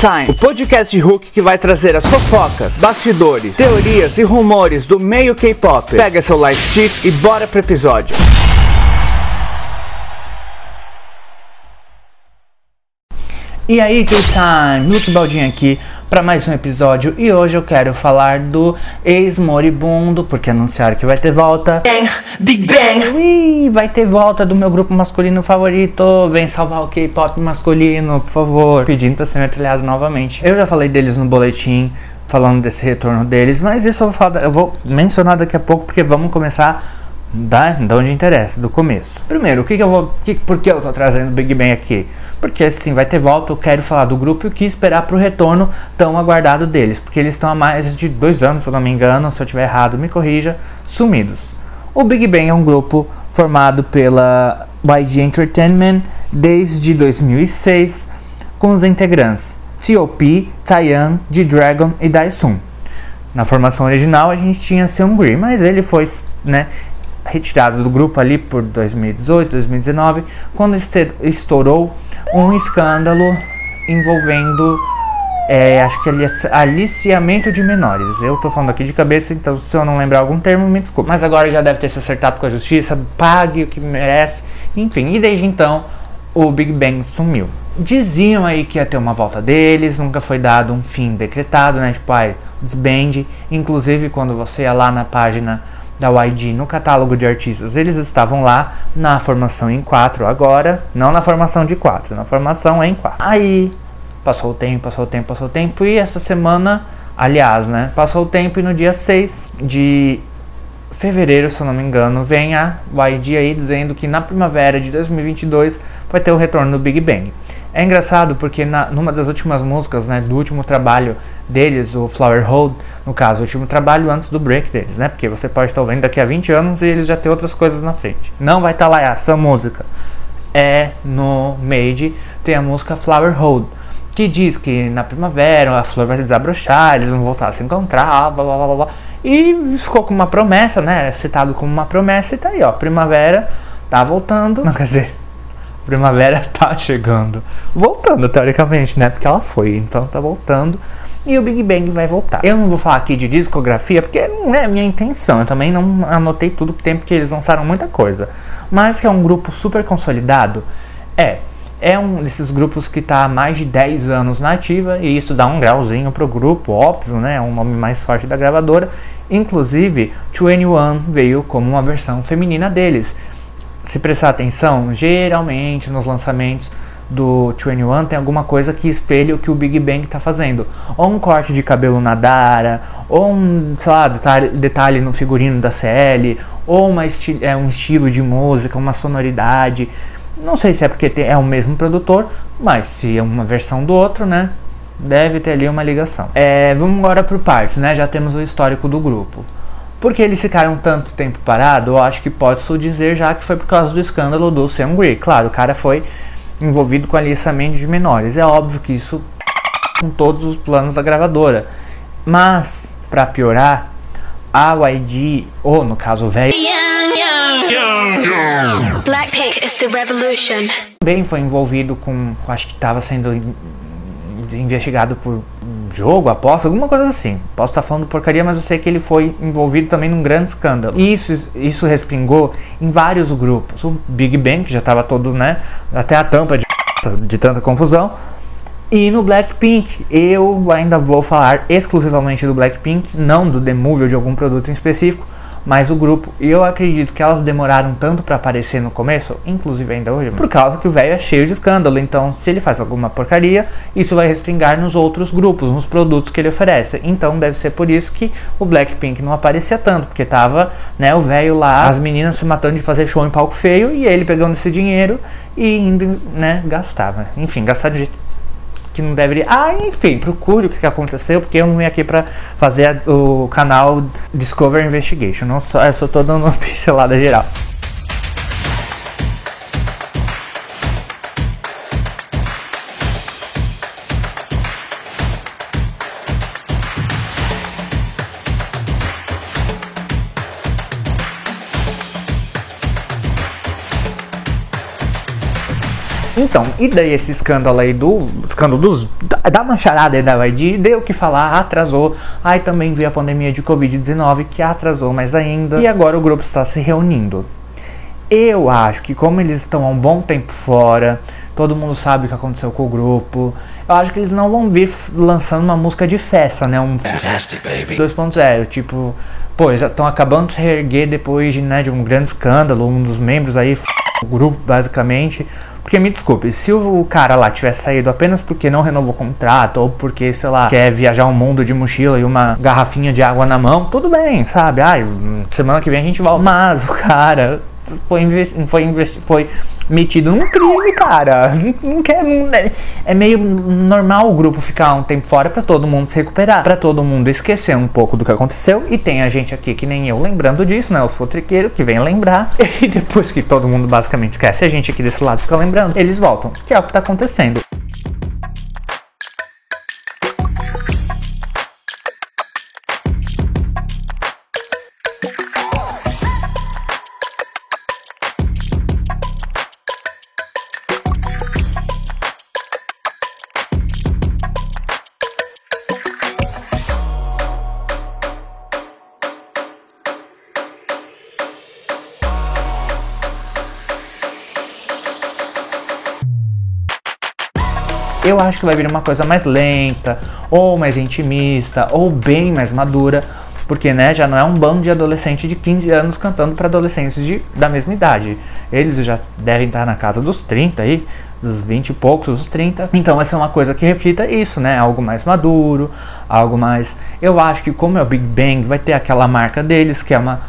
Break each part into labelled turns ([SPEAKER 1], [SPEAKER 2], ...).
[SPEAKER 1] Time, o podcast de Hulk que vai trazer as fofocas, bastidores, teorias e rumores do meio K-pop. Pega seu light stick e bora pro episódio. E aí, K-Time, Luke Baldinho aqui para mais um episódio e hoje eu quero falar do ex-moribundo, porque anunciaram que vai ter volta.
[SPEAKER 2] Bang, Big Bang!
[SPEAKER 1] Ui, vai ter volta do meu grupo masculino favorito. Vem salvar o K-pop masculino, por favor. Pedindo pra ser metralhado novamente. Eu já falei deles no boletim, falando desse retorno deles, mas isso eu vou, falar, eu vou mencionar daqui a pouco, porque vamos começar da, da onde interessa, do começo. Primeiro, o que, que eu vou. Que, por que eu tô trazendo o Big Bang aqui? Porque assim, vai ter volta, eu quero falar do grupo e o que esperar pro retorno tão aguardado deles. Porque eles estão há mais de dois anos, se eu não me engano, se eu tiver errado, me corrija, sumidos. O Big Bang é um grupo formado pela YG Entertainment desde 2006, com os integrantes T.O.P., Taeyeon, G-Dragon e Daesung. Na formação original a gente tinha Seungri, mas ele foi né, retirado do grupo ali por 2018, 2019, quando estourou um escândalo envolvendo, é, acho que aliciamento de menores. Eu tô falando aqui de cabeça, então se eu não lembrar algum termo, me desculpe. Mas agora já deve ter se acertado com a justiça, pague o que merece, enfim. E desde então, o Big Bang sumiu. Diziam aí que ia ter uma volta deles, nunca foi dado um fim decretado, né? Tipo, ai, desband. Inclusive, quando você ia lá na página da YG no catálogo de artistas, eles estavam lá na formação em 4 agora, não na formação de 4, na formação em 4. Aí passou o tempo, passou o tempo, passou o tempo e essa semana, aliás, né, passou o tempo e no dia 6 de fevereiro, se eu não me engano, vem a YG aí dizendo que na primavera de 2022 vai ter o retorno do Big Bang. É engraçado porque na, numa das últimas músicas, né, do último trabalho deles, o Flower Hold, no caso, o último trabalho antes do break deles, né? Porque você pode estar ouvindo daqui a 20 anos e eles já têm outras coisas na frente. Não vai estar lá essa música. É no Made tem a música Flower Hold, que diz que na primavera a flor vai se desabrochar, eles vão voltar a se encontrar, blá blá blá blá. E ficou com uma promessa, né? Citado como uma promessa e tá aí, ó. Primavera tá voltando. Não quer dizer, primavera tá chegando. Voltando, teoricamente, né? Porque ela foi, então tá voltando. E o Big Bang vai voltar. Eu não vou falar aqui de discografia, porque não é a minha intenção. Eu também não anotei tudo o tempo que eles lançaram muita coisa. Mas que é um grupo super consolidado, é. É um desses grupos que está há mais de 10 anos na ativa, e isso dá um grauzinho pro grupo, óbvio, né? É um nome mais forte da gravadora. Inclusive, 21 veio como uma versão feminina deles se prestar atenção, geralmente nos lançamentos do 21 tem alguma coisa que espelha o que o Big Bang está fazendo. Ou um corte de cabelo na Dara, ou um, sei lá, detalhe, detalhe no figurino da CL, ou uma esti é, um estilo de música, uma sonoridade. Não sei se é porque é o mesmo produtor, mas se é uma versão do outro, né? Deve ter ali uma ligação. É, vamos agora por partes, né? Já temos o histórico do grupo. Porque eles ficaram tanto tempo parado, eu acho que posso dizer já que foi por causa do escândalo do Seungri. Claro, o cara foi envolvido com aliciamento de menores. É óbvio que isso com todos os planos da gravadora. Mas, para piorar, a YG, ou no caso o velho, Blackpink is the revolution. Também foi envolvido com, acho que estava sendo investigado por jogo, aposta, alguma coisa assim. Posso estar falando porcaria, mas eu sei que ele foi envolvido também num grande escândalo. E isso, isso respingou em vários grupos. O Big Bang, que já estava todo, né, até a tampa de, de tanta confusão. E no Blackpink, eu ainda vou falar exclusivamente do Blackpink, não do The Movie ou de algum produto em específico, mas o grupo, e eu acredito que elas demoraram tanto para aparecer no começo, inclusive ainda hoje, por causa que o velho é cheio de escândalo. Então, se ele faz alguma porcaria, isso vai respingar nos outros grupos, nos produtos que ele oferece. Então, deve ser por isso que o Blackpink não aparecia tanto, porque tava, né, o velho lá, as meninas se matando de fazer show em palco feio e ele pegando esse dinheiro e indo, né, gastar. Enfim, gastar de jeito que não deveria. Ah, enfim, procure o que aconteceu, porque eu não vim aqui para fazer o canal Discover Investigation. Não só, eu só tô dando uma pincelada geral. Então, e daí esse escândalo aí do. Escândalo dos. Da, da macharada aí da YG deu o que falar, atrasou. Aí também veio a pandemia de Covid-19 que atrasou mais ainda. E agora o grupo está se reunindo. Eu acho que como eles estão há um bom tempo fora, todo mundo sabe o que aconteceu com o grupo. Eu acho que eles não vão vir lançando uma música de festa, né? Um 2.0, tipo, pô, já estão acabando de se reerguer depois de, né, de um grande escândalo, um dos membros aí, grupo basicamente. Porque me desculpe, se o cara lá tivesse saído apenas porque não renovou o contrato, ou porque, sei lá, quer viajar um mundo de mochila e uma garrafinha de água na mão, tudo bem, sabe? Ai, semana que vem a gente volta. Mas o cara foi, investi foi, investi foi metido num crime, cara. Não, quer. Não, é, é meio normal o grupo ficar um tempo fora para todo mundo se recuperar, para todo mundo esquecer um pouco do que aconteceu. E tem a gente aqui que nem eu lembrando disso, né? Os fotriqueiros que vem lembrar. E depois que todo mundo basicamente esquece, a gente aqui desse lado fica lembrando, eles voltam. Que é o que tá acontecendo. Eu acho que vai vir uma coisa mais lenta, ou mais intimista, ou bem mais madura, porque né, já não é um bando de adolescentes de 15 anos cantando para adolescentes de, da mesma idade. Eles já devem estar na casa dos 30 aí, dos 20 e poucos, dos 30. Então vai ser uma coisa que reflita isso, né? Algo mais maduro, algo mais. Eu acho que como é o Big Bang, vai ter aquela marca deles, que é uma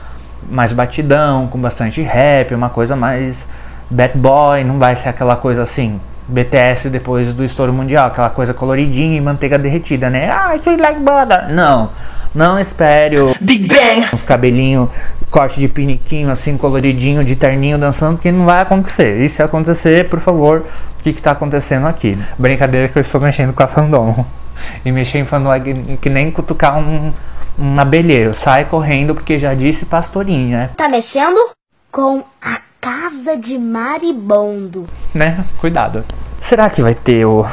[SPEAKER 1] mais batidão, com bastante rap, uma coisa mais bad boy, não vai ser aquela coisa assim, BTS depois do estouro mundial, aquela coisa coloridinha e manteiga derretida, né? Ah, sweet like butter. Não, não espere o Big Bang, os cabelinhos, corte de piniquinho assim, coloridinho, de terninho dançando, que não vai acontecer. E se acontecer, por favor, o que, que tá acontecendo aqui? Brincadeira que eu estou mexendo com a fandom. E mexer em fandom é que nem cutucar um, um abelheiro. Sai correndo porque já disse pastorinha.
[SPEAKER 2] Tá mexendo com a Casa de Maribondo.
[SPEAKER 1] Né? Cuidado. Será que vai ter o.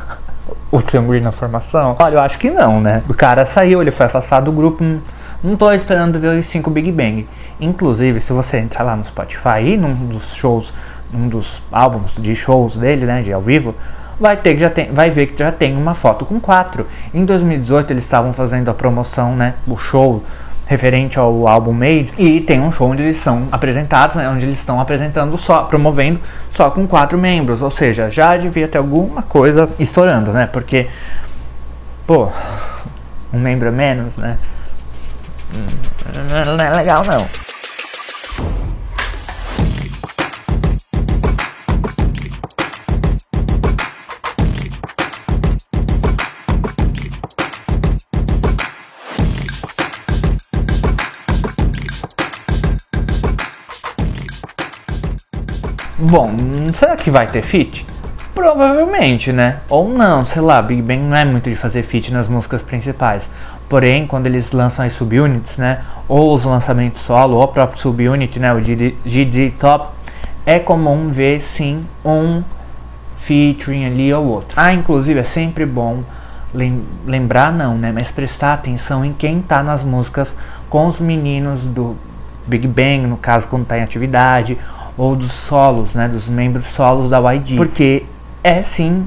[SPEAKER 1] o sanguíneo na formação? Olha, eu acho que não, né? O cara saiu, ele foi afastado do grupo. Não tô esperando ver os 5 Big Bang. Inclusive, se você entrar lá no Spotify e num dos shows, num dos álbuns de shows dele, né, de ao vivo, vai ter que já tem, vai ver que já tem uma foto com quatro. Em 2018 eles estavam fazendo a promoção, né, o show referente ao álbum Made e tem um show onde eles são apresentados, né, onde eles estão apresentando só, promovendo só com quatro membros, ou seja, já devia ter alguma coisa estourando, né? Porque, pô, um membro a menos, né? Não é legal não. Bom, será que vai ter feat? Provavelmente, né? Ou não, sei lá, Big Bang não é muito de fazer feat nas músicas principais. Porém, quando eles lançam as subunits, né? Ou os lançamentos solo, ou o próprio subunit, né? O GD Top, é comum ver sim um featuring ali ou outro. Ah, inclusive é sempre bom lembrar não, né? Mas prestar atenção em quem tá nas músicas com os meninos do Big Bang, no caso quando tá em atividade, ou dos solos, né, dos membros solos da YG. Porque é sim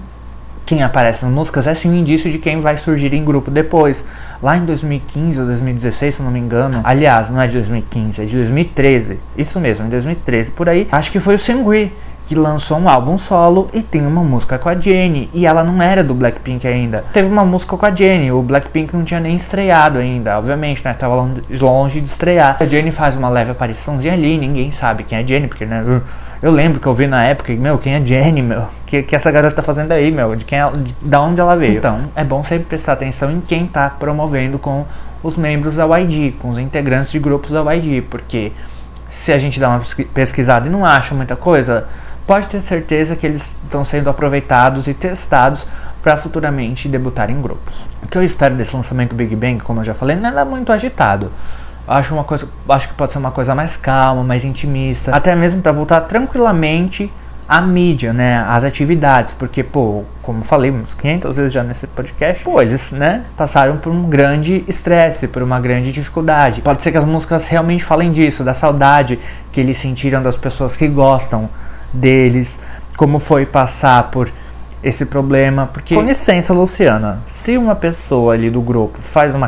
[SPEAKER 1] quem aparece nas músicas é sim um indício de quem vai surgir em grupo depois. Lá em 2015 ou 2016, se não me engano. Aliás, não é de 2015, é de 2013. Isso mesmo, em 2013 por aí. Acho que foi o Seungri que lançou um álbum solo e tem uma música com a Jennie. E ela não era do Blackpink ainda. Teve uma música com a Jennie, o Blackpink não tinha nem estreado ainda, obviamente, né? Tava longe de estrear. A Jennie faz uma leve apariçãozinha ali, ninguém sabe quem é a Jennie, porque, né? Eu lembro que eu vi na época, meu, quem é Jennie, meu? Que, que essa garota tá fazendo aí, meu? De quem ela, de, da onde ela veio? Então, é bom sempre prestar atenção em quem tá promovendo com os membros da YG, com os integrantes de grupos da YG, porque se a gente dá uma pesquisada e não acha muita coisa, pode ter certeza que eles estão sendo aproveitados e testados para futuramente debutar em grupos. O que eu espero desse lançamento Big Bang, como eu já falei, não é muito agitado. Acho uma coisa, acho que pode ser uma coisa mais calma, mais intimista, até mesmo para voltar tranquilamente a mídia, né, as atividades, porque, pô, como falei uns 500 vezes já nesse podcast, pô, eles, né, passaram por um grande estresse, por uma grande dificuldade. Pode ser que as músicas realmente falem disso, da saudade que eles sentiram das pessoas que gostam deles, como foi passar por esse problema, porque com licença, Luciana, se uma pessoa ali do grupo faz uma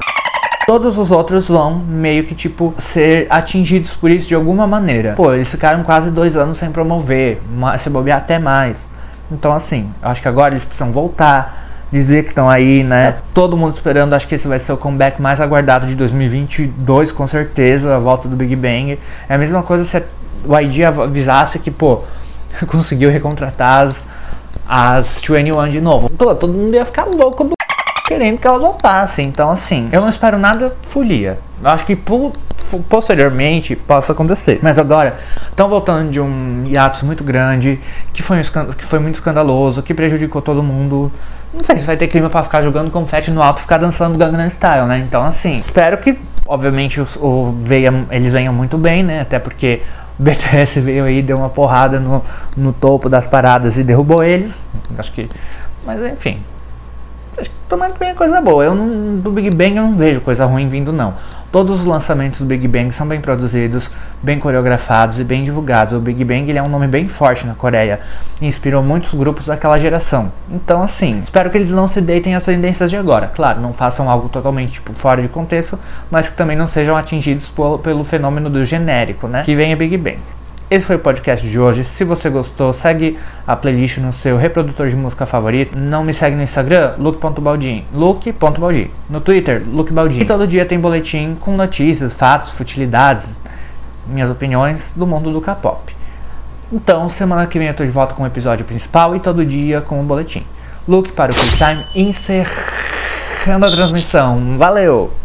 [SPEAKER 1] todos os outros vão meio que tipo ser atingidos por isso de alguma maneira. Pô, eles ficaram quase dois anos sem promover, se bobear até mais. Então assim, eu acho que agora eles precisam voltar, dizer que estão aí, né? Todo mundo esperando, acho que esse vai ser o comeback mais aguardado de 2022, com certeza, a volta do Big Bang. É a mesma coisa se o ID avisasse que, pô, conseguiu recontratar as, as 21 de novo. Pô, todo mundo ia ficar louco do querendo que elas voltassem. Então, assim, eu não espero nada folia. Eu acho que posteriormente possa acontecer. Mas agora, estão voltando de um hiatus muito grande, que foi, um que foi muito escandaloso, que prejudicou todo mundo. Não sei se vai ter clima para ficar jogando confete no alto e ficar dançando Gangnam Style, né? Então, assim, espero que, obviamente, os, o, eles venham muito bem, né? Até porque o BTS veio aí, deu uma porrada no, no topo das paradas e derrubou eles. Acho que. Mas, enfim, tomara que venha coisa boa. Eu não, do Big Bang eu não vejo coisa ruim vindo, não. Todos os lançamentos do Big Bang são bem produzidos, bem coreografados e bem divulgados. O Big Bang ele é um nome bem forte na Coreia e inspirou muitos grupos daquela geração. Então, assim, espero que eles não se deitem às tendências de agora. Claro, não façam algo totalmente tipo, fora de contexto, mas que também não sejam atingidos por, pelo fenômeno do genérico, né? Que vem a Big Bang. Esse foi o podcast de hoje. Se você gostou, segue a playlist no seu reprodutor de música favorito. Não me segue no Instagram, luke.baldin. Luke.baldin. No Twitter, luke.baldin. E todo dia tem boletim com notícias, fatos, futilidades, minhas opiniões do mundo do K-pop. Então, semana que vem eu tô de volta com o episódio principal e todo dia com o boletim. Luke para o Quick Time, encerrando a transmissão. Valeu!